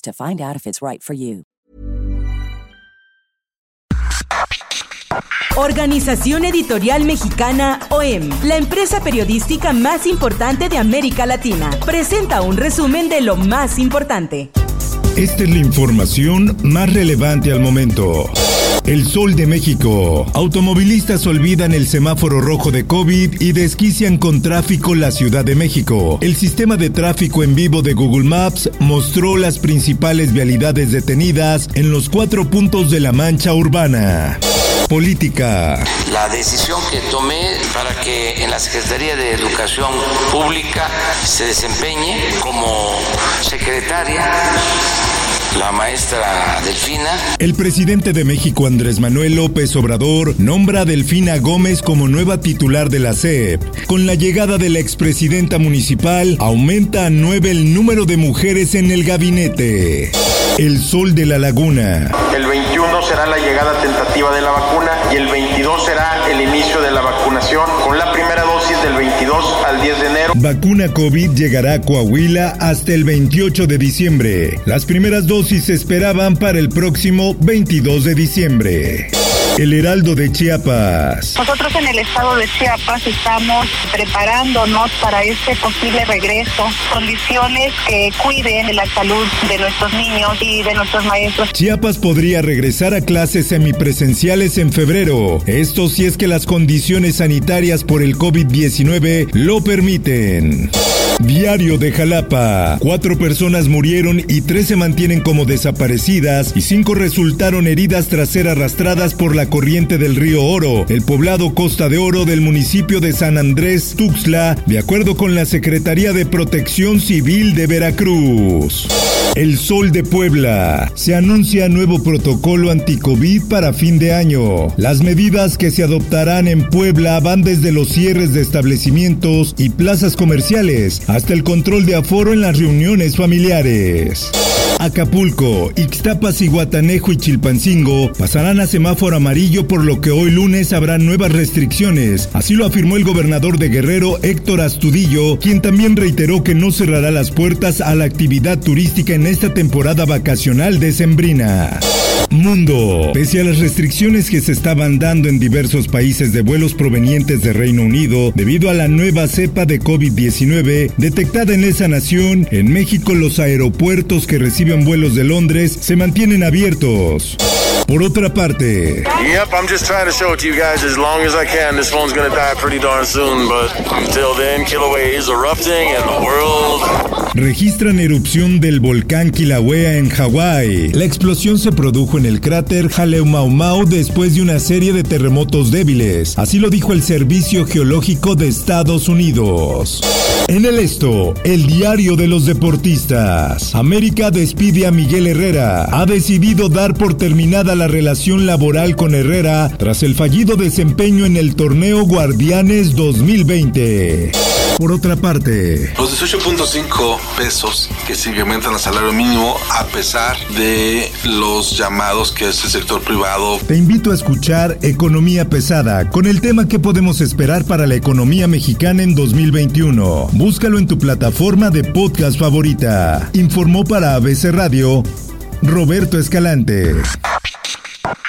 to find out if it's right for you. Organización Editorial Mexicana OEM, la empresa periodística más importante de América Latina, presenta un resumen de lo más importante. Esta es la información más relevante al momento. El Sol de México. Automovilistas olvidan el semáforo rojo de COVID y desquician con tráfico la Ciudad de México. El sistema de tráfico en vivo de Google Maps mostró las principales vialidades detenidas en los cuatro puntos de la mancha urbana. Política. La decisión que tomé para que en la Secretaría de Educación Pública se desempeñe como secretaria la maestra Delfina. El presidente de México, Andrés Manuel López Obrador, nombra a Delfina Gómez como nueva titular de la CEP. Con la llegada de la expresidenta municipal, aumenta a nueve el número de mujeres en el gabinete. El Sol de la Laguna. El 21 será la llegada tentativa de la vacuna y el 22 será el inicio de la vacunación con la del 22 al 10 de enero. Vacuna COVID llegará a Coahuila hasta el 28 de diciembre. Las primeras dosis se esperaban para el próximo 22 de diciembre. El Heraldo de Chiapas. Nosotros en el estado de Chiapas estamos preparándonos para este posible regreso, condiciones que cuiden de la salud de nuestros niños y de nuestros maestros. Chiapas podría regresar a clases semipresenciales en febrero. Esto si es que las condiciones sanitarias por el COVID-19 lo permiten. Diario de Jalapa. Cuatro personas murieron y tres se mantienen como desaparecidas y cinco resultaron heridas tras ser arrastradas por la corriente del río Oro, el poblado Costa de Oro del municipio de San Andrés Tuxtla, de acuerdo con la Secretaría de Protección Civil de Veracruz. El Sol de Puebla. Se anuncia nuevo protocolo anti-COVID para fin de año. Las medidas que se adoptarán en Puebla van desde los cierres de establecimientos y plazas comerciales hasta el control de aforo en las reuniones familiares. Acapulco, Ixtapas, Iguatanejo y Chilpancingo pasarán a semáforo amarillo por lo que hoy lunes habrá nuevas restricciones. Así lo afirmó el gobernador de Guerrero, Héctor Astudillo, quien también reiteró que no cerrará las puertas a la actividad turística en esta temporada vacacional decembrina. Mundo. Pese a las restricciones que se estaban dando en diversos países de vuelos provenientes de Reino Unido debido a la nueva cepa de COVID-19 detectada en esa nación, en México los aeropuertos que reciben vuelos de Londres se mantienen abiertos. Por otra parte, Yep, I'm just trying to show it to you guys as long as I can. This phone's gonna die pretty darn soon, but until then, Kilauea is erupting and the world. registran erupción del volcán Kilauea en Hawái. La explosión se produjo en el cráter Haleumaumau después de una serie de terremotos débiles. Así lo dijo el Servicio Geológico de Estados Unidos. En el esto, el diario de los deportistas. América despide a Miguel Herrera. Ha decidido dar por terminada la relación laboral con Herrera tras el fallido desempeño en el torneo Guardianes 2020. Por otra parte, Los 18.5 pesos que se incrementan al salario mínimo a pesar de los llamados que es el sector privado. te invito a escuchar Economía Pesada con el tema que podemos esperar para la economía mexicana en 2021. Búscalo en tu plataforma de podcast favorita. Informó para ABC Radio Roberto Escalante.